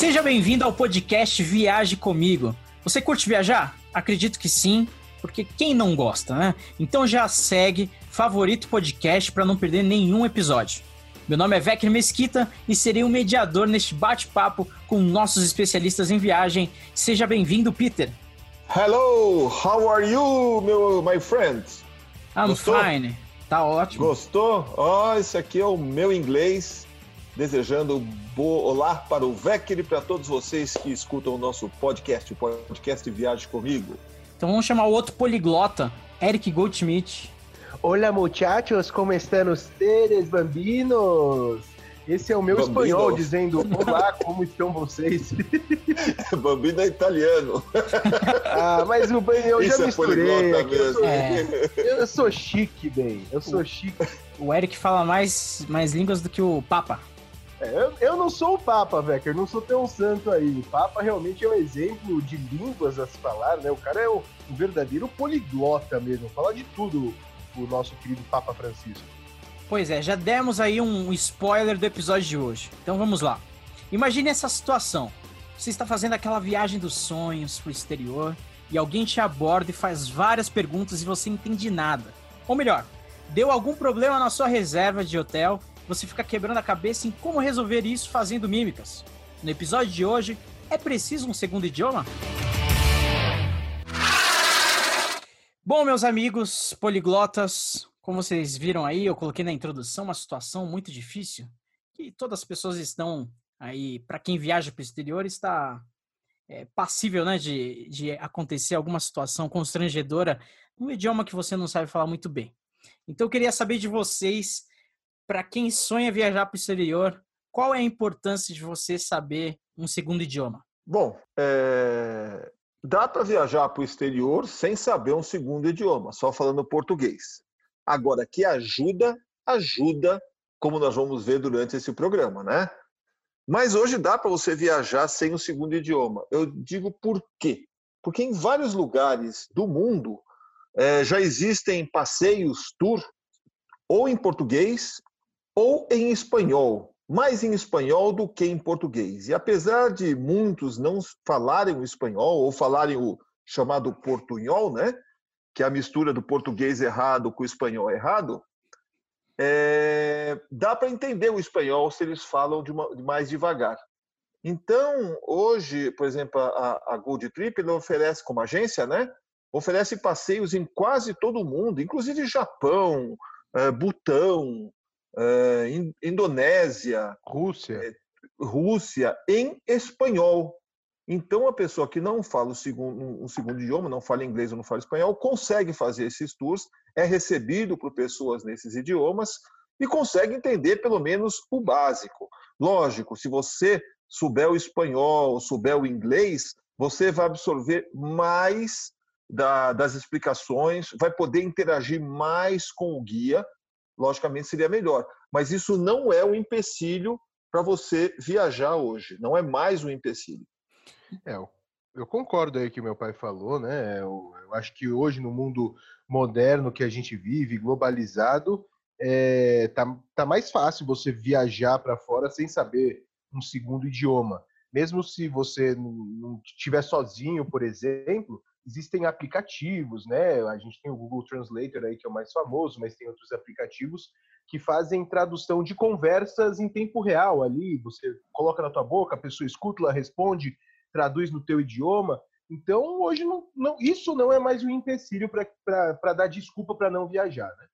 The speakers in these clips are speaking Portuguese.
Seja bem-vindo ao podcast Viaje Comigo. Você curte viajar? Acredito que sim, porque quem não gosta, né? Então já segue favorito podcast para não perder nenhum episódio. Meu nome é Vecchio Mesquita e serei o um mediador neste bate-papo com nossos especialistas em viagem. Seja bem-vindo, Peter. Hello, how are you, meu my friend? I'm Gostou? fine. Tá ótimo. Gostou? Ó, oh, esse aqui é o meu inglês. Desejando olá para o Vecchio e para todos vocês que escutam o nosso podcast, o podcast Viagem Comigo. Então vamos chamar o outro poliglota, Eric Goldschmidt. Olá, muchachos, como estão ustedes, bambinos? Esse é o meu Bambino. espanhol dizendo Olá, como estão vocês? Bambino é italiano. ah, mas o bem, eu Isso já é misturei. Eu, sou, é. eu sou chique, bem. Eu sou chique. O Eric fala mais, mais línguas do que o Papa. É, eu, eu não sou o Papa, Vecker, não sou tão santo aí. O Papa realmente é um exemplo de línguas a se falar, né? O cara é um, verdadeiro poliglota mesmo, fala de tudo o nosso querido Papa Francisco. Pois é, já demos aí um spoiler do episódio de hoje. Então vamos lá. Imagine essa situação. Você está fazendo aquela viagem dos sonhos para o exterior e alguém te aborda e faz várias perguntas e você não entende nada. Ou melhor, deu algum problema na sua reserva de hotel, você fica quebrando a cabeça em como resolver isso fazendo mímicas. No episódio de hoje, é preciso um segundo idioma? Bom, meus amigos poliglotas, como vocês viram aí, eu coloquei na introdução uma situação muito difícil que todas as pessoas estão aí, para quem viaja para o exterior, está é, passível né, de, de acontecer alguma situação constrangedora no idioma que você não sabe falar muito bem. Então, eu queria saber de vocês, para quem sonha viajar para o exterior, qual é a importância de você saber um segundo idioma? Bom, é... Dá para viajar para o exterior sem saber um segundo idioma, só falando português. Agora, que ajuda, ajuda, como nós vamos ver durante esse programa, né? Mas hoje dá para você viajar sem um segundo idioma. Eu digo por quê? Porque em vários lugares do mundo é, já existem passeios, tour, ou em português ou em espanhol mais em espanhol do que em português. E apesar de muitos não falarem o espanhol ou falarem o chamado portunhol, né, que é a mistura do português errado com o espanhol errado, é, dá para entender o espanhol se eles falam de, uma, mais devagar. Então, hoje, por exemplo, a, a Gold Trip oferece, como agência, né, oferece passeios em quase todo o mundo, inclusive Japão, é, Butão, uh, Indonésia, Rússia. É, Rússia, em espanhol. Então, a pessoa que não fala o segundo, um segundo idioma, não fala inglês ou não fala espanhol, consegue fazer esses tours, é recebido por pessoas nesses idiomas e consegue entender pelo menos o básico. Lógico, se você souber o espanhol, souber o inglês, você vai absorver mais da, das explicações, vai poder interagir mais com o guia logicamente seria melhor. Mas isso não é um empecilho para você viajar hoje, não é mais um empecilho. É, eu concordo aí que meu pai falou, né? Eu, eu, acho que hoje no mundo moderno que a gente vive, globalizado, é, tá, tá mais fácil você viajar para fora sem saber um segundo idioma. Mesmo se você não estiver sozinho, por exemplo, existem aplicativos, né? A gente tem o Google Translator aí que é o mais famoso, mas tem outros aplicativos que fazem tradução de conversas em tempo real ali. Você coloca na tua boca, a pessoa escuta, ela responde, traduz no teu idioma. Então, hoje, não, não isso não é mais um empecilho para dar desculpa para não viajar, né?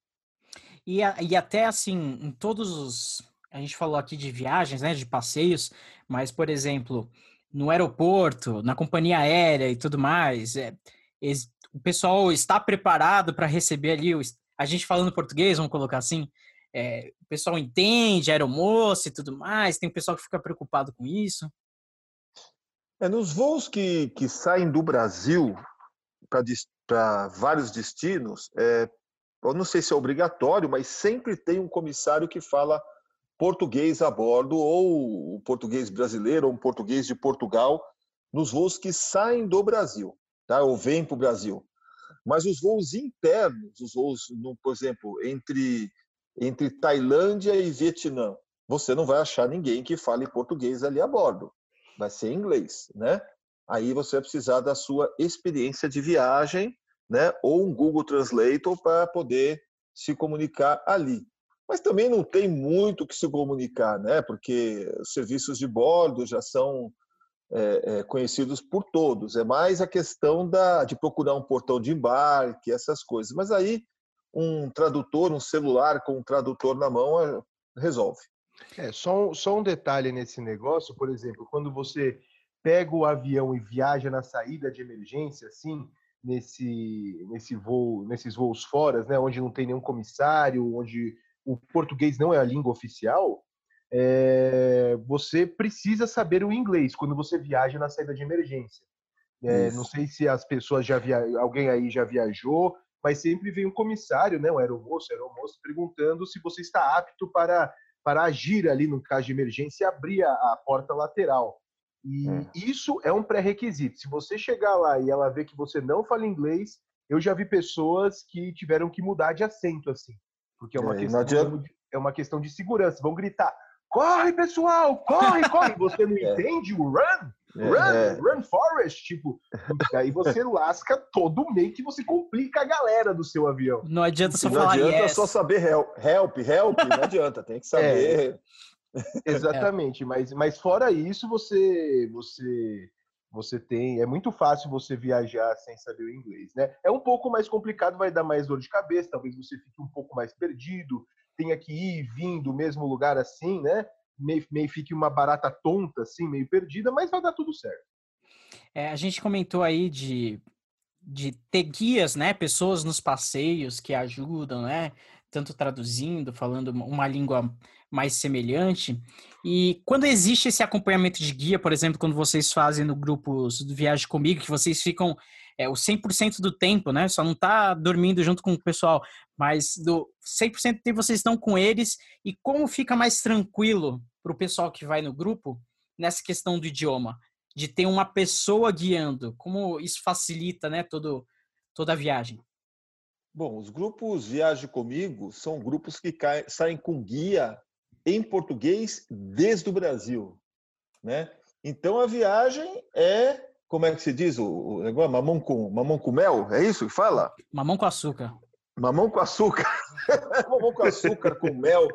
E, e até assim, em todos os. A gente falou aqui de viagens, né? De passeios, mas, por exemplo, no aeroporto, na companhia aérea e tudo mais. É, o pessoal está preparado para receber ali, o, a gente falando português, vamos colocar assim, é, o pessoal entende, aeromoça e tudo mais, tem o pessoal que fica preocupado com isso. É, nos voos que, que saem do Brasil para vários destinos, é, eu não sei se é obrigatório, mas sempre tem um comissário que fala português a bordo, ou o português brasileiro, ou um português de Portugal, nos voos que saem do Brasil, tá? ou vêm para o Brasil. Mas os voos internos, os voos, por exemplo, entre, entre Tailândia e Vietnã, você não vai achar ninguém que fale português ali a bordo. vai ser inglês, né? Aí você vai precisar da sua experiência de viagem, né? Ou um Google Translator para poder se comunicar ali. Mas também não tem muito que se comunicar, né? Porque os serviços de bordo já são é, é, conhecidos por todos. É mais a questão da, de procurar um portão de embarque, essas coisas. Mas aí um tradutor, um celular com um tradutor na mão é, resolve. É, só, só um detalhe nesse negócio, por exemplo, quando você pega o avião e viaja na saída de emergência, assim, nesse, nesse voo, nesses voos fora, né, onde não tem nenhum comissário, onde o português não é a língua oficial, é, você precisa saber o inglês quando você viaja na saída de emergência. É, não sei se as pessoas já via... alguém aí já viajou, mas sempre vem um comissário, né, um aeromoço, aeromoço, perguntando se você está apto para para agir ali no caso de emergência e abrir a, a porta lateral. E é. isso é um pré-requisito. Se você chegar lá e ela ver que você não fala inglês, eu já vi pessoas que tiveram que mudar de assento, assim. Porque é uma, é, questão, de, é uma questão de segurança. Vão gritar: corre, pessoal, corre, corre. Você não é. entende o run? É, run, é. run Forest, tipo, aí você lasca todo meio que você complica a galera do seu avião. Não adianta só não falar adianta yes. só saber help, help, help, não adianta, tem que saber. É, exatamente, mas, mas fora isso, você, você, você tem, é muito fácil você viajar sem saber o inglês, né? É um pouco mais complicado, vai dar mais dor de cabeça, talvez você fique um pouco mais perdido, tenha que ir e vir do mesmo lugar assim, né? meio, meio fique uma barata tonta, assim, meio perdida, mas vai dar tudo certo. É, a gente comentou aí de, de ter guias, né? Pessoas nos passeios que ajudam, né? Tanto traduzindo, falando uma língua mais semelhante. E quando existe esse acompanhamento de guia, por exemplo, quando vocês fazem no grupo Viagem Comigo, que vocês ficam é, o 100% do tempo, né? Só não tá dormindo junto com o pessoal, mas do 100% do tempo vocês estão com eles. E como fica mais tranquilo para o pessoal que vai no grupo nessa questão do idioma? De ter uma pessoa guiando, como isso facilita, né, todo, toda a viagem? Bom, os grupos Viaje Comigo são grupos que caem, saem com guia em português desde o Brasil, né? Então a viagem é como é que se diz o, negócio? Mamão com, mamão com mel? É isso que fala? Mamão com açúcar. Mamão com açúcar. mamão com açúcar, com mel.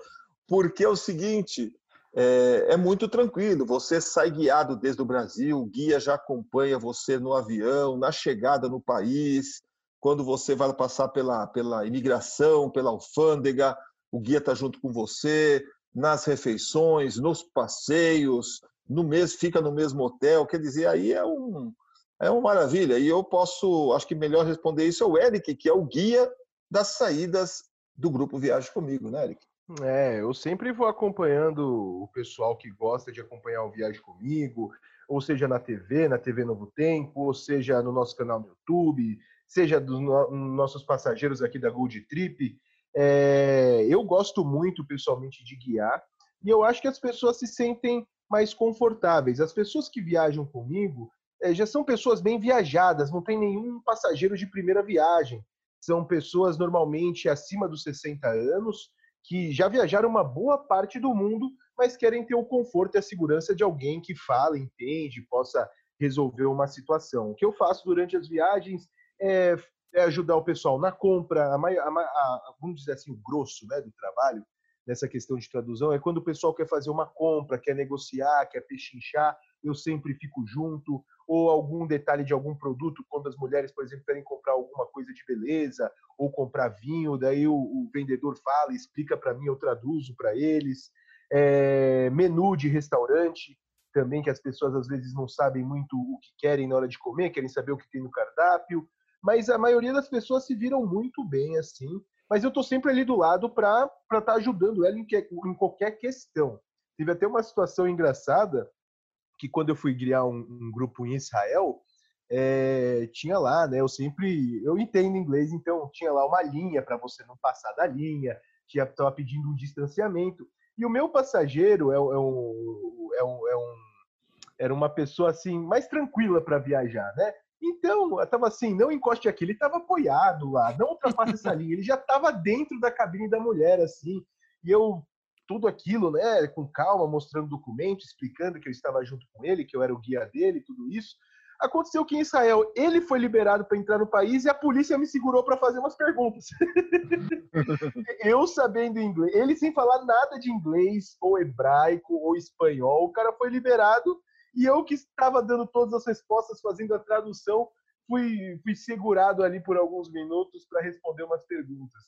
Porque é o seguinte, é, é, muito tranquilo. Você sai guiado desde o Brasil, o guia já acompanha você no avião, na chegada no país, quando você vai passar pela, pela imigração, pela alfândega, o guia está junto com você, nas refeições, nos passeios, no mês fica no mesmo hotel, quer dizer, aí é um é uma maravilha. E eu posso, acho que melhor responder isso é o Eric, que é o guia das saídas do grupo Viagem Comigo, né, Eric? É, eu sempre vou acompanhando o pessoal que gosta de acompanhar o Viagem Comigo, ou seja na TV, na TV Novo Tempo, ou seja no nosso canal no YouTube, seja dos no nossos passageiros aqui da Gold Trip. É, eu gosto muito pessoalmente de guiar e eu acho que as pessoas se sentem mais confortáveis. As pessoas que viajam comigo é, já são pessoas bem viajadas, não tem nenhum passageiro de primeira viagem. São pessoas normalmente acima dos 60 anos que já viajaram uma boa parte do mundo, mas querem ter o conforto e a segurança de alguém que fala, entende, possa resolver uma situação. O que eu faço durante as viagens é, é ajudar o pessoal na compra, a, a, a, vamos dizer assim, o grosso né, do trabalho, nessa questão de tradução é quando o pessoal quer fazer uma compra, quer negociar, quer pechinchar, eu sempre fico junto, ou algum detalhe de algum produto, quando as mulheres, por exemplo, querem comprar alguma coisa de beleza, ou comprar vinho, daí o, o vendedor fala, explica para mim, eu traduzo para eles. É, menu de restaurante, também que as pessoas às vezes não sabem muito o que querem na hora de comer, querem saber o que tem no cardápio, mas a maioria das pessoas se viram muito bem assim mas eu estou sempre ali do lado para estar tá ajudando ela em, que, em, qualquer questão. Teve até uma situação engraçada que quando eu fui criar um, um grupo em Israel, é, tinha lá, né? Eu sempre, eu entendo inglês, então tinha lá uma linha para você não passar da linha, tinha estava pedindo um distanciamento. E o meu passageiro é, é, um, é, um, é um, era uma pessoa assim mais tranquila para viajar, né? Então, estava assim, não encoste aqui, ele estava apoiado lá, não ultrapasse essa linha, ele já estava dentro da cabine da mulher, assim, e eu tudo aquilo, né, com calma, mostrando documento, explicando que eu estava junto com ele, que eu era o guia dele, tudo isso. Aconteceu que em Israel ele foi liberado para entrar no país e a polícia me segurou para fazer umas perguntas. eu sabendo inglês, ele sem falar nada de inglês, ou hebraico, ou espanhol, o cara foi liberado e eu que estava dando todas as respostas, fazendo a tradução, fui, fui segurado ali por alguns minutos para responder umas perguntas.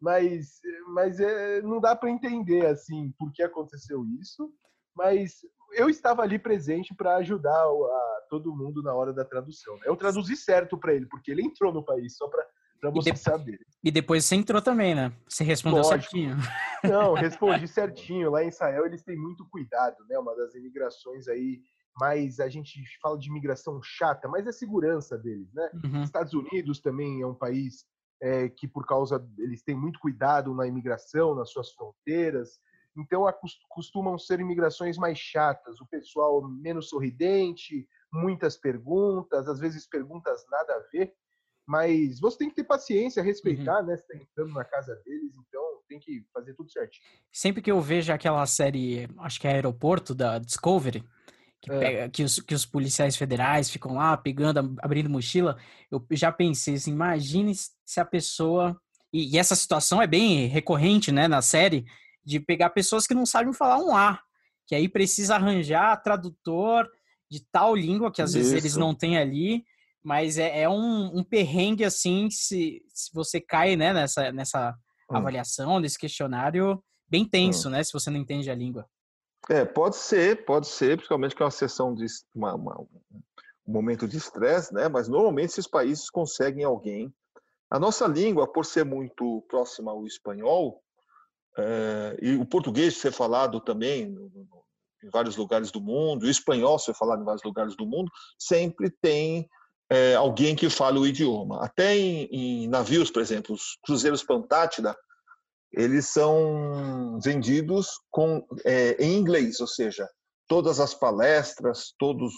Mas, mas é, não dá para entender assim por que aconteceu isso. Mas eu estava ali presente para ajudar a todo mundo na hora da tradução. Eu traduzi certo para ele, porque ele entrou no país, só para para você e de... saber. E depois você entrou também, né? Você respondeu Lógico. certinho. Não, respondi certinho. Lá em Israel eles têm muito cuidado, né? Uma das imigrações aí, mas a gente fala de imigração chata, mas é segurança deles, né? Uhum. Estados Unidos também é um país é, que por causa eles têm muito cuidado na imigração, nas suas fronteiras. Então costumam ser imigrações mais chatas, o pessoal menos sorridente, muitas perguntas, às vezes perguntas nada a ver, mas você tem que ter paciência, respeitar, uhum. né? Você está entrando na casa deles, então tem que fazer tudo certinho. Sempre que eu vejo aquela série, acho que é Aeroporto da Discovery, que, é. pega, que, os, que os policiais federais ficam lá pegando, abrindo mochila, eu já pensei assim, imagine se a pessoa. E, e essa situação é bem recorrente, né, na série, de pegar pessoas que não sabem falar um A, que aí precisa arranjar tradutor de tal língua que às Isso. vezes eles não têm ali, mas é, é um, um, perrengue assim, se, se você cai né, nessa, nessa hum. avaliação, nesse questionário, bem tenso, hum. né, se você não entende a língua. É, pode ser, pode ser, principalmente que é uma sessão de uma, uma, um momento de estresse, né? Mas normalmente esses países conseguem alguém. A nossa língua, por ser muito próxima ao espanhol, é, e o português ser falado também no, no, em vários lugares do mundo, o espanhol ser falado em vários lugares do mundo, sempre tem é, alguém que fale o idioma. Até em, em, navios, por exemplo, os cruzeiros Pantátida, eles são vendidos com, é, em inglês, ou seja, todas as palestras, todas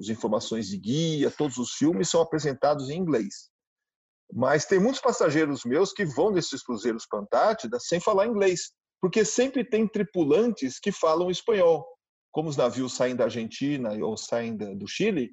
as informações de guia, todos os filmes são apresentados em inglês. Mas tem muitos passageiros meus que vão nesses cruzeiros Pantátida sem falar inglês, porque sempre tem tripulantes que falam espanhol. Como os navios saem da Argentina ou saem do Chile,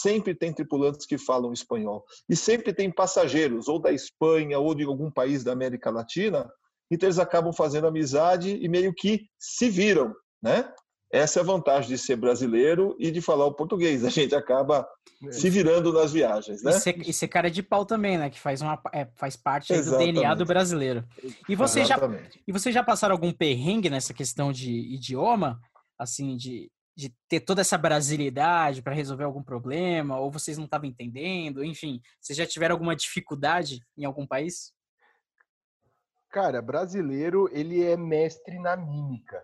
sempre tem tripulantes que falam espanhol. E sempre tem passageiros, ou da Espanha, ou de algum país da América Latina, então eles acabam fazendo amizade e meio que se viram, né? Essa é a vantagem de ser brasileiro e de falar o português. A gente acaba é. se virando nas viagens, né? E ser, e ser cara de pau também, né? Que faz, uma, é, faz parte do DNA do brasileiro. E você, já, e você já passaram algum perrengue nessa questão de idioma? Assim, de, de ter toda essa brasilidade para resolver algum problema? Ou vocês não estavam entendendo? Enfim, vocês já tiveram alguma dificuldade em algum país? Cara, brasileiro, ele é mestre na mímica.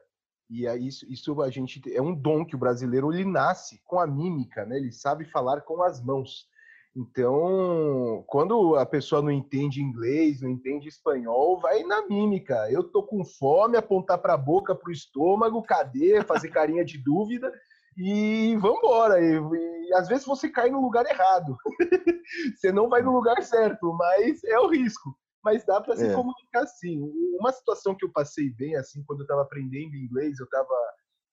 E é isso, isso a gente é um dom que o brasileiro ele nasce com a mímica, né? Ele sabe falar com as mãos. Então, quando a pessoa não entende inglês, não entende espanhol, vai na mímica. Eu tô com fome, apontar para a boca, para o estômago, cadê? Fazer carinha de dúvida e vambora. E, e às vezes você cai no lugar errado. você não vai no lugar certo, mas é o risco mas dá para se é. comunicar sim. Uma situação que eu passei bem, assim, quando eu estava aprendendo inglês, eu estava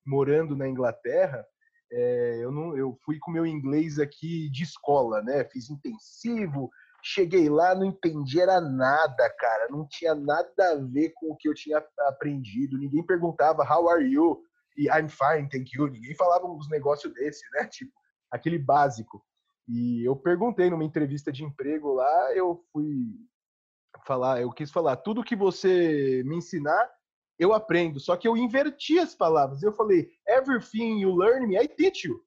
morando na Inglaterra, é, eu, não, eu fui com meu inglês aqui de escola, né? Fiz intensivo, cheguei lá, não entendi era nada, cara. Não tinha nada a ver com o que eu tinha aprendido. Ninguém perguntava how are you e I'm fine, thank you. Ninguém falava uns negócios desse, né? Tipo, aquele básico. E eu perguntei numa entrevista de emprego lá, eu fui falar, eu quis falar, tudo que você me ensinar, eu aprendo. Só que eu inverti as palavras. Eu falei, everything you learn me, I teach you.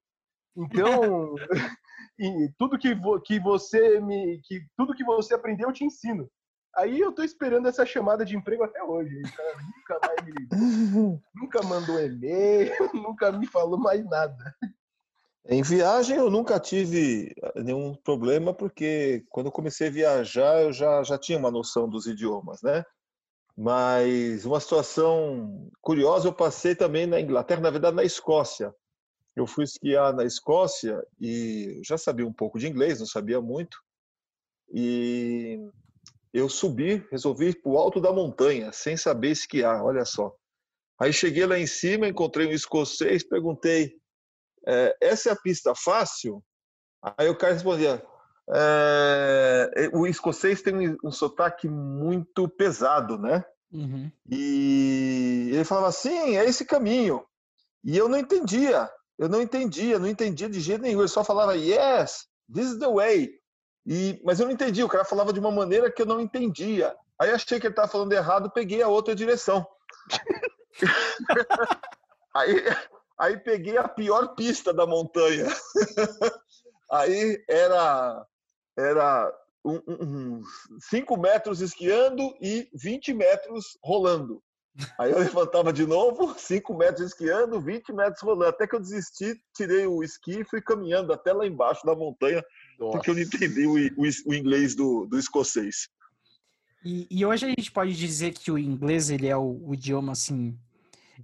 Então, tudo que, vo, que você me, que tudo que você aprendeu, eu te ensino. Aí eu tô esperando essa chamada de emprego até hoje. O cara nunca mais me ligou, nunca mandou e-mail, nunca me falou mais nada. Em viagem eu nunca tive eh, nenhum problema, porque quando eu comecei a viajar eu já, já tinha uma noção dos idiomas, né? Mas uma situação curiosa eu passei também na Inglaterra, na verdade na Escócia. Eu fui esquiar na Escócia e já sabia um pouco de inglês, não sabia muito. E eu subi, resolvi ir para o alto da montanha, sem saber esquiar, olha só. Aí cheguei lá em cima, encontrei um escocês, perguntei: é, essa é a pista fácil? Aí o cara respondia: é, o escocês tem um, um sotaque muito pesado, né? Uhum. E ele falava assim: é esse caminho. E eu não entendia, eu não entendia, não entendia de jeito nenhum. Ele só falava: yes, this is the way. E, mas eu não entendia, o cara falava de uma maneira que eu não entendia. Aí achei que ele estava falando errado, peguei a outra direção. aí, aí peguei a pior pista da montanha. aí era era um, um, cinco metros esquiando e 20 metros rolando. Aí eu levantava de novo, 5 metros esquiando, 20 metros rolando. Até que eu desisti, tirei o esqui e fui caminhando até lá embaixo da montanha, Nossa. porque eu não entendi o, o, o inglês do, do escocês. E, e, hoje a gente pode dizer que o inglês ele é o, o idioma assim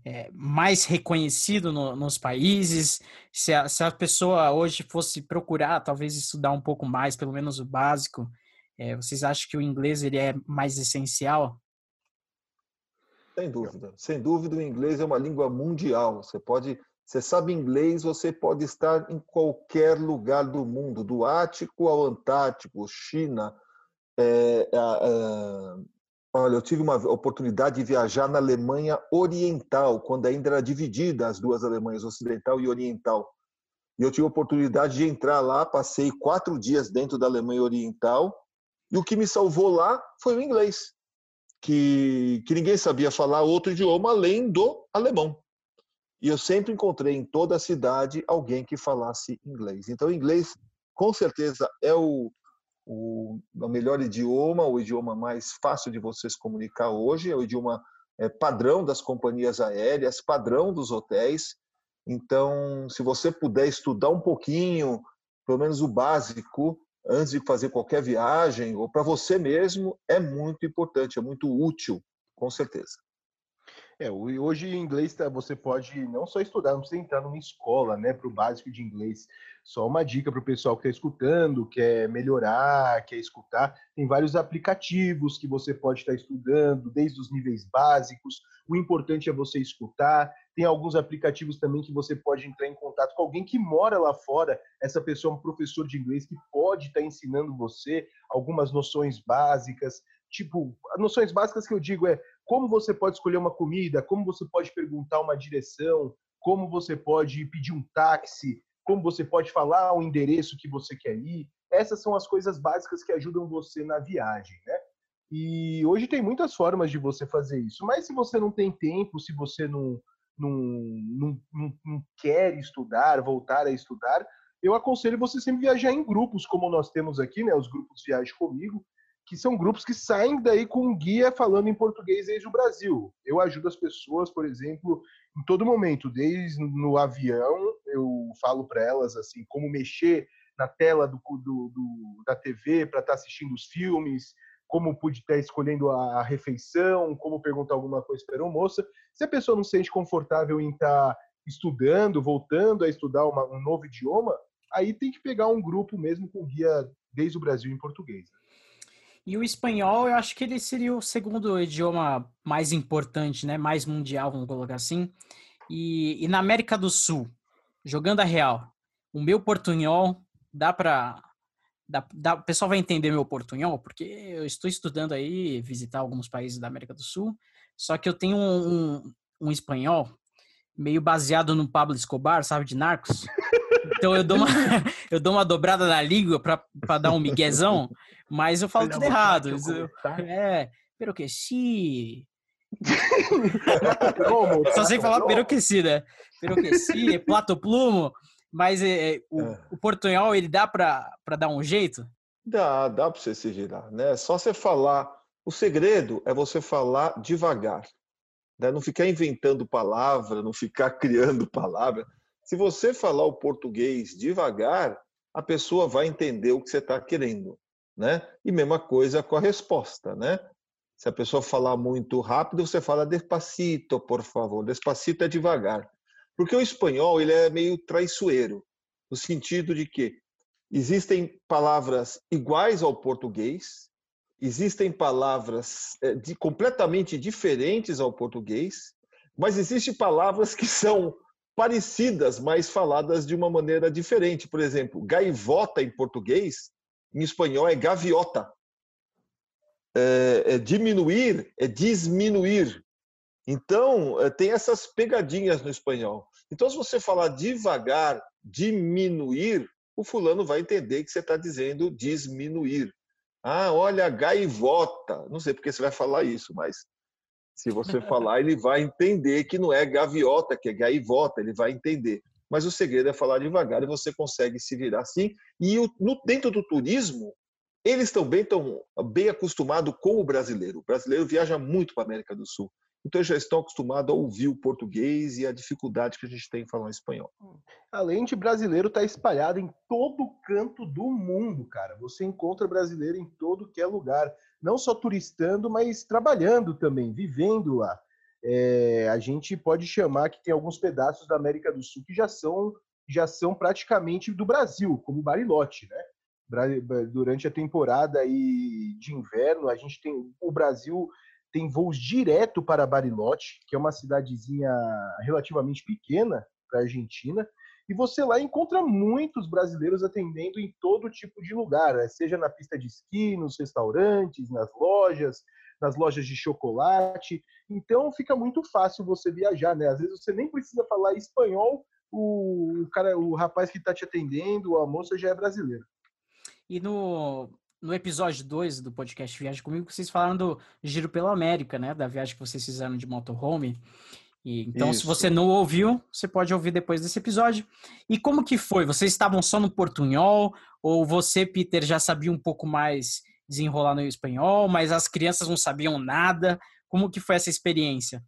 é, mais reconhecido no, nos países. Se a, se a, pessoa hoje fosse procurar, talvez estudar um pouco mais, pelo menos o básico, é, vocês acham que o inglês ele é mais essencial? Sem dúvida, sem dúvida o inglês é uma língua mundial. Você pode, você sabe inglês, você pode estar em qualquer lugar do mundo, do Ártico ao Antártico, China, é, olha, eu tive uma oportunidade de viajar na Alemanha Oriental, quando ainda era dividida as duas Alemanhas, Ocidental e Oriental. E eu tive a oportunidade de entrar lá, passei quatro dias dentro da Alemanha Oriental, e o que me salvou lá foi o inglês, que, que ninguém sabia falar outro idioma além do alemão. E eu sempre encontrei em toda a cidade alguém que falasse inglês. Então, inglês, com certeza, é o, o, o melhor idioma, o idioma mais fácil de vocês comunicar hoje, é o idioma é, padrão das companhias aéreas, padrão dos hotéis. Então, se você puder estudar um pouquinho, pelo menos o básico, antes de fazer qualquer viagem, ou para você mesmo, é muito importante, é muito útil, com certeza. É, hoje em inglês tá, você pode não só estudar, não precisa entrar numa escola, né, para o básico de inglês. Só uma dica para o pessoal que está escutando, quer melhorar, quer escutar. Tem vários aplicativos que você pode estar tá estudando, desde os níveis básicos. O importante é você escutar. Tem alguns aplicativos também que você pode entrar em contato com alguém que mora lá fora. Essa pessoa é um professor de inglês que pode estar tá ensinando você algumas noções básicas tipo, noções básicas que eu digo é como você pode escolher uma comida, como você pode perguntar uma direção, como você pode pedir um táxi, como você pode falar o endereço que você quer ir. Essas são as coisas básicas que ajudam você na viagem, né? E hoje tem muitas formas de você fazer isso, mas se você não tem tempo, se você não, não, não, não, não quer estudar, voltar a estudar, eu aconselho você sempre viajar em grupos, como nós temos aqui, né? Os grupos Viagem Comigo, que são grupos que saem daí com um guia falando em português desde o Brasil. Eu ajudo as pessoas, por exemplo, em todo momento, desde no avião, eu falo para elas assim como mexer na tela do, do, do da TV para estar tá assistindo os filmes, como pude estar tá escolhendo a, refeição, como perguntar alguma coisa para a moça. Se a pessoa não se sente confortável em estar tá estudando, voltando a estudar uma, um novo idioma, aí tem que pegar um grupo mesmo com guia desde o Brasil em português. E o espanhol, eu acho que ele seria o segundo idioma mais importante, né? Mais mundial, vamos colocar assim. E, e na América do Sul, jogando a real, o meu portunhol dá para o pessoal vai entender meu portunhol, porque eu estou estudando aí, visitar alguns países da América do Sul, só que eu tenho um, um, um espanhol meio baseado no Pablo Escobar, sabe, de Narcos. Então eu dou uma, eu dou uma dobrada na língua para dar um miguezão, mas eu falo tudo errado. Eu, é, pero que si. Só sei falar pero que si, né? Pero que si, plato plumo. Mas é, é, o, é. o portunhol, ele dá para dar um jeito? Dá, dá para você se girar, né? Só você falar. O segredo é você falar devagar. Né? Não ficar inventando palavra, não ficar criando palavra. Se você falar o português devagar, a pessoa vai entender o que você está querendo né? E mesma coisa com a resposta, né? Se a pessoa falar muito rápido, você fala despacito, por favor. Despacito é devagar. Porque o espanhol ele é meio traiçoeiro, no sentido de que existem palavras iguais ao português, existem palavras eh, de, completamente diferentes ao português, mas existem palavras que são parecidas, mas faladas de uma maneira diferente. Por exemplo, gaivota em português, em espanhol é gaviota. É, é diminuir é diminuir. Então, é, tem essas pegadinhas no espanhol. Então, se você falar devagar, diminuir, o fulano vai entender que você está dizendo diminuir. Ah, olha, gaivota. Não sei porque você vai falar isso, mas se você falar, ele vai entender que não é gaviota, que é gaivota, ele vai entender. Mas o segredo é falar devagar e você consegue se virar assim. E o, no, dentro do turismo, eles também estão bem acostumados com o brasileiro. O brasileiro viaja muito para a América do Sul. Então já estão acostumados a ouvir o português e a dificuldade que a gente tem em falar espanhol. Além de brasileiro estar tá espalhado em todo canto do mundo, cara. Você encontra brasileiro em todo que é lugar, não só turistando, mas trabalhando também, vivendo lá. É, a gente pode chamar que tem alguns pedaços da América do Sul que já são já são praticamente do Brasil, como Barilote, né? Durante a temporada aí de inverno, a gente tem o Brasil tem voos direto para Bariloche, que é uma cidadezinha relativamente pequena para a Argentina, e você lá encontra muitos brasileiros atendendo em todo tipo de lugar, né? seja na pista de esqui, nos restaurantes, nas lojas, nas lojas de chocolate. Então fica muito fácil você viajar, né? Às vezes você nem precisa falar espanhol, o, cara, o rapaz que está te atendendo, a moça já é brasileiro. E no, no episódio 2 do podcast Viagem Comigo, vocês falaram do Giro pela América, né? Da viagem que vocês fizeram de motorhome. E, então, Isso. se você não ouviu, você pode ouvir depois desse episódio. E como que foi? Vocês estavam só no portunhol? Ou você, Peter, já sabia um pouco mais desenrolar no espanhol, mas as crianças não sabiam nada? Como que foi essa experiência?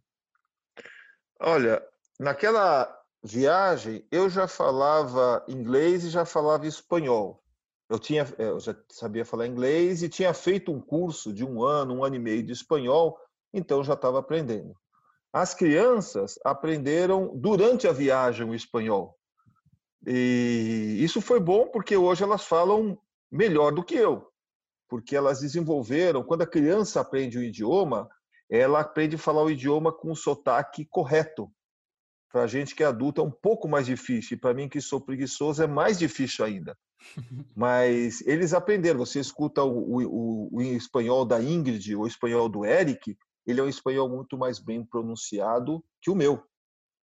Olha, naquela viagem eu já falava inglês e já falava espanhol eu tinha, eh, eu já sabia falar inglês e tinha feito um curso de um ano, um ano e meio de espanhol, então já estava aprendendo. As crianças aprenderam durante a viagem o espanhol. E isso foi bom porque hoje elas falam melhor do que eu, porque elas desenvolveram. Quando a criança aprende o idioma, ela aprende a falar o idioma com o sotaque correto. Para a gente que é adulto é um pouco mais difícil, e para mim que sou preguiçoso é mais difícil ainda. Mas eles aprenderam. Você escuta o, o, o, espanhol da Ingrid ou o espanhol do Eric, ele é um espanhol muito mais bem pronunciado que o meu,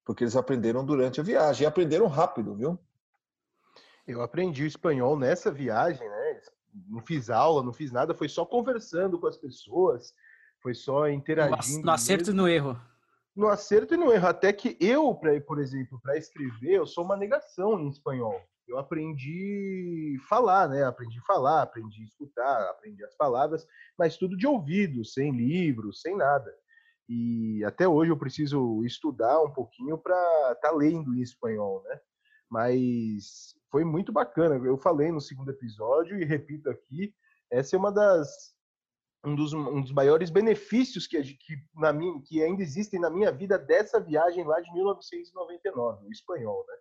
porque eles aprenderam durante a viagem e aprenderam rápido, viu? Eu aprendi o espanhol nessa viagem, né? Não fiz aula, não fiz nada, foi só conversando com as pessoas, foi só interagindo. No acerto e no erro. No acerto e no erro. Até que eu, por exemplo, para escrever, eu sou uma negação em espanhol eu aprendi falar, né? Aprendi falar, aprendi escutar, aprendi as palavras, mas tudo de ouvido, sem livros, sem nada. E até hoje eu preciso estudar um pouquinho para estar tá lendo em espanhol, né? Mas foi muito bacana. Eu falei no segundo episódio e repito aqui, essa é uma das um dos, um dos maiores benefícios que, que, na minha, que ainda existem na minha vida dessa viagem lá de 1999, o espanhol, né?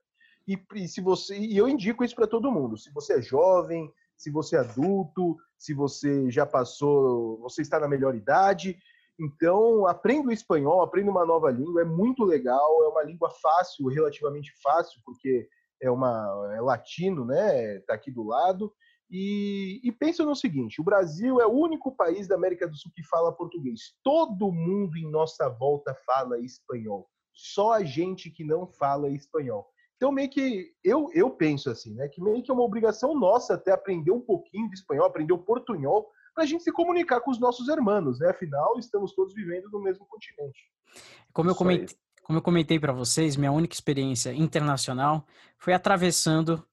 E, e se você e eu indico isso para todo mundo. Se você é jovem, se você é adulto, se você já passou, você está na melhor idade, então aprenda o espanhol, aprenda uma nova língua, é muito legal, é uma língua fácil, relativamente fácil, porque é uma é latino, né? Está aqui do lado. E, e pensa no seguinte: o Brasil é o único país da América do Sul que fala português. Todo mundo em nossa volta fala espanhol. Só a gente que não fala espanhol. Então, meio que eu, eu penso assim, né? Que meio que é uma obrigação nossa até aprender um pouquinho de espanhol, aprender o portunhol, para a gente se comunicar com os nossos irmãos, né? Afinal, estamos todos vivendo no mesmo continente. Como eu comentei, como eu comentei para vocês, minha única experiência internacional foi atravessando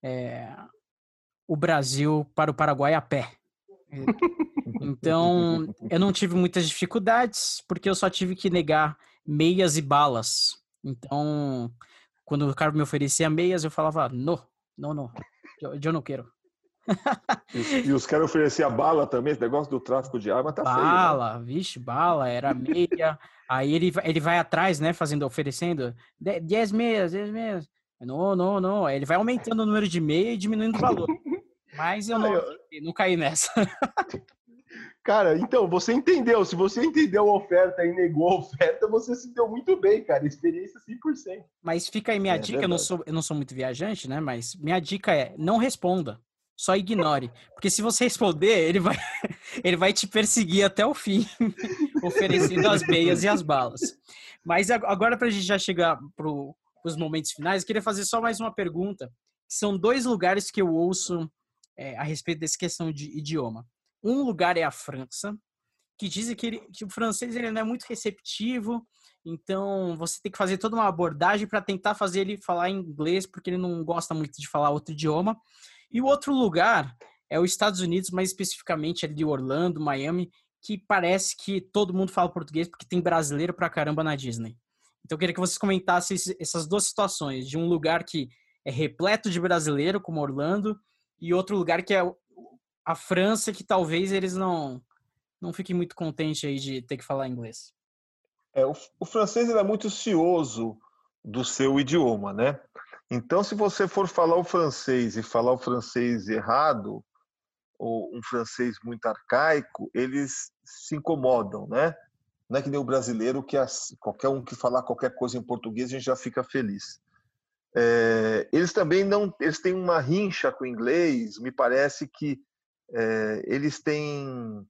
é, o Brasil para o Paraguai a pé. Então, eu não tive muitas dificuldades, porque eu só tive que negar meias e balas. Então, quando o cara me oferecia meias, eu falava, não, não, não, eu, eu não quero. e, e, os caras ofereciam bala também, esse negócio do tráfico de arma tá bala, feio. Bala, né? vixe, bala, era meia. Aí ele, ele vai atrás, né, fazendo, oferecendo 10 meias, 10 meias. Não, não, não. Ele vai aumentando o número de meia e diminuindo o valor. Mas eu não, eu não caí nessa. Cara, então, você entendeu. Se você entendeu a oferta e negou a oferta, você se deu muito bem, cara. Experiência 100%. Mas fica aí minha é dica, eu não, sou, eu não sou muito viajante, né? Mas minha dica é, não responda. Só ignore. Porque se você responder, ele vai, ele vai te perseguir até o fim, oferecendo as meias e as balas. Mas agora, para a gente já chegar para os momentos finais, eu queria fazer só mais uma pergunta. São dois lugares que eu ouço é, a respeito dessa questão de idioma. Um lugar é a França, que dizem que, ele, que o francês ele não é muito receptivo, então você tem que fazer toda uma abordagem para tentar fazer ele falar inglês, porque ele não gosta muito de falar outro idioma. E o outro lugar é os Estados Unidos, mais especificamente ali Orlando, Miami, que parece que todo mundo fala português porque tem brasileiro pra caramba na Disney. Então eu queria que vocês comentassem essas duas situações, de um lugar que é repleto de brasileiro, como Orlando, e outro lugar que é a França, que talvez eles não não fiquem muito contentes aí de ter que falar inglês. É, o, o francês é muito cioso do seu idioma, né? Então, se você for falar o francês e falar o francês errado, ou um francês muito arcaico, eles se incomodam, né? Não é que nem o brasileiro que qualquer um que falar qualquer coisa em português a gente já fica feliz. É, eles também não, eles têm uma rincha com o inglês. Me parece que é, eles têm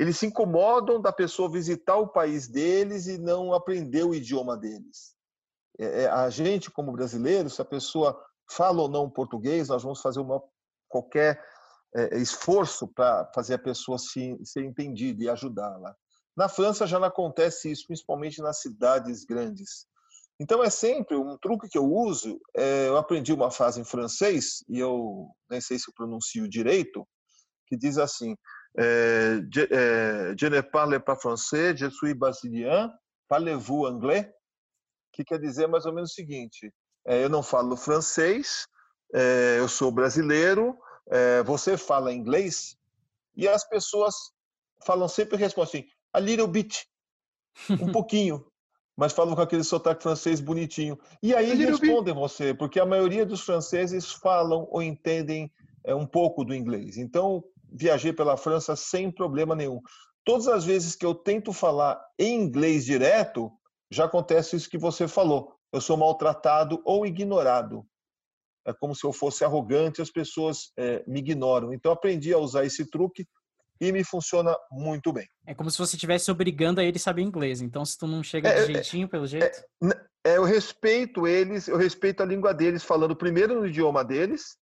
eles se incomodam da pessoa visitar o país deles e não aprender o idioma deles. É, é, a gente, como brasileiro, se a pessoa fala ou não português, nós vamos fazer uma, qualquer é, esforço para fazer a pessoa se, ser entendida e ajudá-la. Na França já não acontece isso, principalmente nas cidades grandes. Então é sempre um truque que eu uso. É, eu aprendi uma frase em francês e eu nem sei se eu pronuncio direito, que diz assim: é, je, é, je ne parle pas français, je suis brésilien, parlez-vous anglais? Que quer dizer mais ou menos o seguinte: é, eu não falo francês, eu sou brasileiro, você fala inglês? E as pessoas falam sempre respondem assim: a little bit, um pouquinho mas falam com aquele sotaque francês bonitinho. E aí respondem você, porque a maioria dos franceses falam ou entendem é, um pouco do inglês. Então, viajei pela França sem problema nenhum. Todas as vezes que eu tento falar em inglês direto, já acontece isso que você falou. Eu sou maltratado ou ignorado. É como se eu fosse arrogante, as pessoas é, me ignoram. Então, aprendi a usar esse truque e me funciona muito bem. É como se você estivesse obrigando a ele saber inglês. Então, se tu não chega de é, é jeitinho, pelo jeito. É, é, eu respeito eles, eu respeito a língua deles, falando primeiro no idioma deles,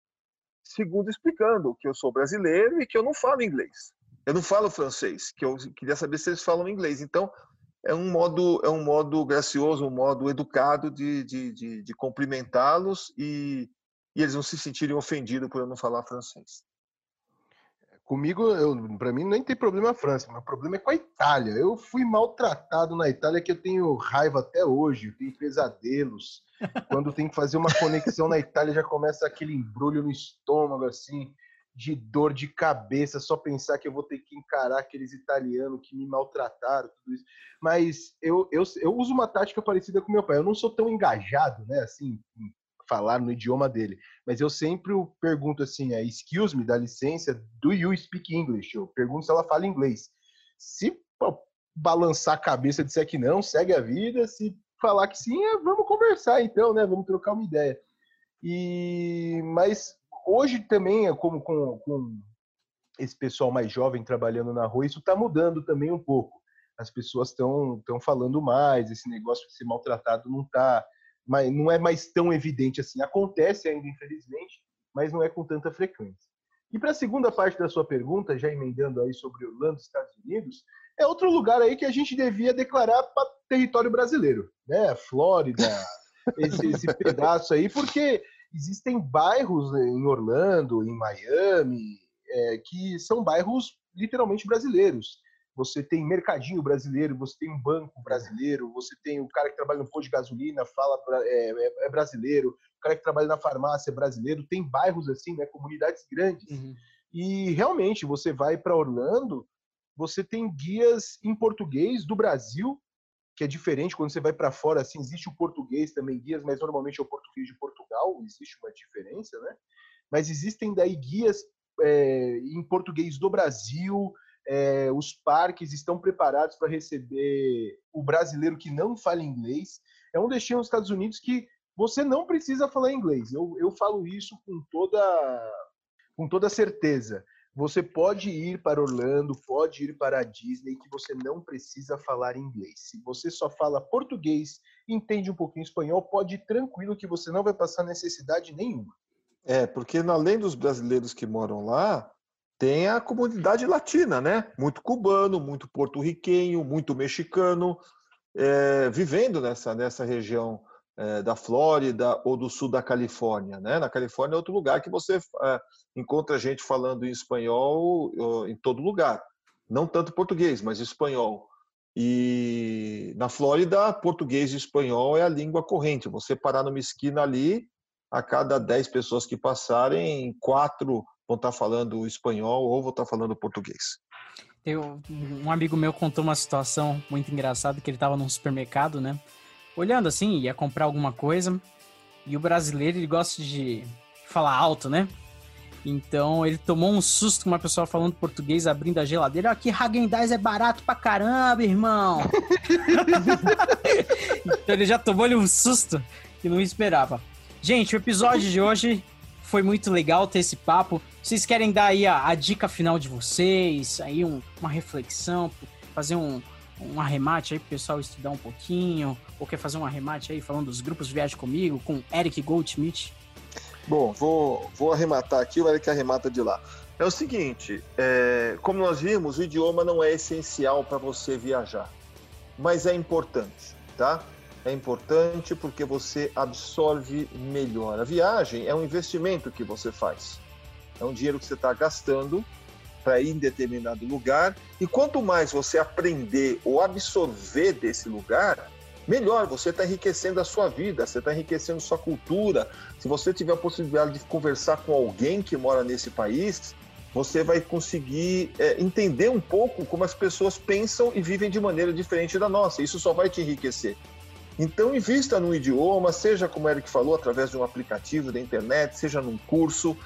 segundo explicando que eu sou brasileiro e que eu não falo inglês. Eu não falo francês, que eu queria saber se eles falam inglês. Então, é um modo, é um modo gracioso, um modo educado de, de, de, de cumprimentá-los e, e eles não se sentirem ofendidos por eu não falar francês. Comigo, para mim, nem tem problema a França, meu problema é com a Itália. Eu fui maltratado na Itália que eu tenho raiva até hoje, eu tenho pesadelos. Quando tem que fazer uma conexão na Itália, já começa aquele embrulho no estômago, assim, de dor de cabeça, só pensar que eu vou ter que encarar aqueles italianos que me maltrataram, tudo isso. Mas eu, eu, eu uso uma tática parecida com meu pai. Eu não sou tão engajado, né, assim, falar no idioma dele. Mas eu sempre pergunto assim, a excuse me, dá licença, do you speak English? Eu pergunto se ela fala inglês. Se balançar a cabeça disser que não, segue a vida. Se falar que sim, é, vamos conversar então, né? Vamos trocar uma ideia. E mas hoje também, é como com, com esse pessoal mais jovem trabalhando na rua, isso está mudando também um pouco. As pessoas estão falando mais, esse negócio de ser maltratado não está mas não é mais tão evidente assim. Acontece ainda, infelizmente, mas não é com tanta frequência. E para a segunda parte da sua pergunta, já emendando aí sobre Orlando, Estados Unidos, é outro lugar aí que a gente devia declarar para território brasileiro, né? Flórida, esse, esse pedaço aí, porque existem bairros em Orlando, em Miami, é, que são bairros literalmente brasileiros você tem mercadinho brasileiro, você tem um banco brasileiro, você tem o cara que trabalha no posto de gasolina, fala é, é, é brasileiro, o cara que trabalha na farmácia é brasileiro, tem bairros assim, né, comunidades grandes. Uhum. E realmente você vai para Orlando, você tem guias em português do Brasil, que é diferente quando você vai para fora, assim, existe o português também guias, mas normalmente é o português de Portugal, existe uma diferença, né? Mas existem daí guias é, em português do Brasil, é, os parques estão preparados para receber o brasileiro que não fala inglês. É um destino nos Estados Unidos que você não precisa falar inglês. Eu, eu falo isso com toda, com toda certeza. Você pode ir para Orlando, pode ir para a Disney, que você não precisa falar inglês. Se você só fala português, entende um pouquinho espanhol, pode ir tranquilo que você não vai passar necessidade nenhuma. É, porque além dos brasileiros que moram lá, tem a comunidade latina, né? Muito cubano, muito porto-riquenho, muito mexicano, é, vivendo nessa, nessa região é, da Flórida ou do sul da Califórnia. Né? Na Califórnia é outro lugar que você é, encontra gente falando em espanhol em todo lugar. Não tanto português, mas espanhol. E na Flórida, português e espanhol é a língua corrente. Você parar numa esquina ali, a cada 10 pessoas que passarem, quatro vão estar falando espanhol ou vão estar falando português. Eu, um amigo meu contou uma situação muito engraçada que ele estava num supermercado, né? olhando assim, ia comprar alguma coisa. E o brasileiro, ele gosta de falar alto, né? Então ele tomou um susto com uma pessoa falando português, abrindo a geladeira. Aqui Hagendaz é barato pra caramba, irmão. então ele já tomou-lhe um susto que não esperava. Gente, o episódio de hoje foi muito legal ter esse papo. Vocês querem dar aí a, a dica final de vocês, aí um, uma reflexão, fazer um, um arremate aí pro pessoal estudar um pouquinho, ou quer fazer um arremate aí falando dos grupos Viagem Comigo, com Eric Goldschmidt? Bom, vou, vou arrematar aqui, o Eric arremata de lá. É o seguinte, é, como nós vimos, o idioma não é essencial para você viajar, mas é importante, tá? É importante porque você absorve melhor. A viagem é um investimento que você faz. É um dinheiro que você está gastando para ir em determinado lugar. E quanto mais você aprender ou absorver desse lugar, melhor. Você está enriquecendo a sua vida, você está enriquecendo sua cultura. Se você tiver a possibilidade de conversar com alguém que mora nesse país, você vai conseguir é, entender um pouco como as pessoas pensam e vivem de maneira diferente da nossa. Isso só vai te enriquecer. Então, invista no idioma, seja como o Eric falou, através de um aplicativo da internet, seja num curso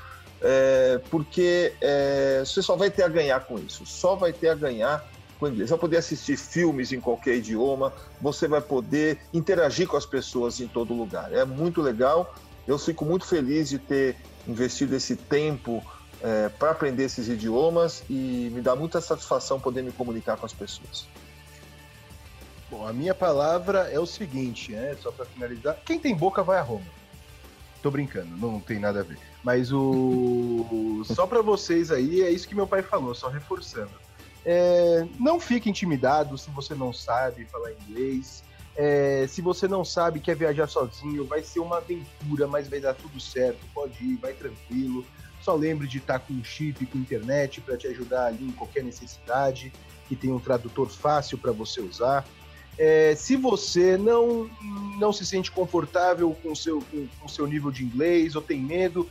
é, porque é, você só vai ter a ganhar com isso, só vai ter a ganhar com o inglês. Você vai poder assistir filmes em qualquer idioma, você vai poder interagir com as pessoas em todo lugar. É muito legal. Eu fico muito feliz de ter investido esse tempo é, para aprender esses idiomas e me dá muita satisfação poder me comunicar com as pessoas. Bom, a minha palavra é o seguinte, né? só para finalizar: quem tem boca vai a Roma. Tô brincando, não tem nada a ver. Mas o. Só para vocês aí, é isso que meu pai falou, só reforçando. É, não fique intimidado se você não sabe falar inglês. É, se você não sabe, quer viajar sozinho, vai ser uma aventura, mas vai dar tudo certo. Pode ir, vai tranquilo. Só lembre de estar com chip, com internet para te ajudar ali em qualquer necessidade. Que tem um tradutor fácil para você usar. É, se você não, não se sente confortável com seu, o com seu nível de inglês ou tem medo,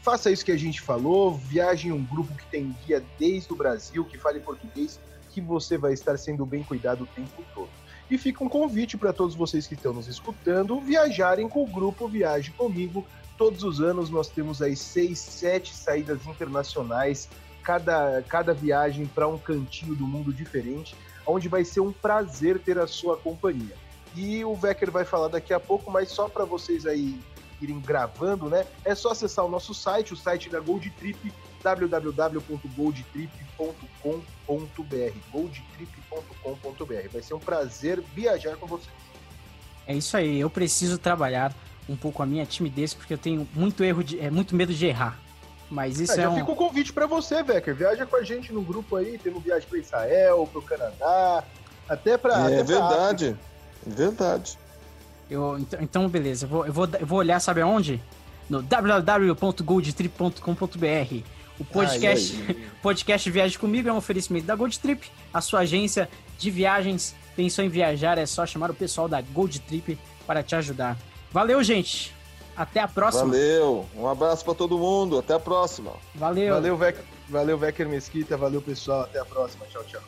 faça isso que a gente falou, viaje em um grupo que tem guia desde o Brasil, que fale português, que você vai estar sendo bem cuidado o tempo todo. E fica um convite para todos vocês que estão nos escutando viajarem com o grupo Viaje Comigo. Todos os anos nós temos aí seis, sete saídas internacionais, cada, cada viagem para um cantinho do mundo diferente onde vai ser um prazer ter a sua companhia. E o Vecker vai falar daqui a pouco, mas só para vocês aí irem gravando, né? É só acessar o nosso site, o site da Gold Trip, www.goldtrip.com.br, goldtrip.com.br. Vai ser um prazer viajar com vocês. É isso aí, eu preciso trabalhar um pouco a minha timidez porque eu tenho muito erro de, é, muito medo de errar. Mas isso é, é já um... fica o convite para você, Becker. Viaja com a gente no grupo aí, temos viagem para Israel, para o Canadá, até para. É verdade, verdade. Eu, então, então, beleza, eu vou, eu, vou, eu vou olhar, sabe aonde? No www.goldtrip.com.br. O podcast, ai, ai. podcast Viagem Comigo é um oferecimento da Gold Trip, a sua agência de viagens. Pensou em viajar, é só chamar o pessoal da Gold Trip para te ajudar. Valeu, gente! Até a próxima. Valeu. Um abraço para todo mundo. Até a próxima. Valeu. Valeu, Vecker, valeu, Vecker Mesquita. Valeu, pessoal. Até a próxima. Tchau, tchau.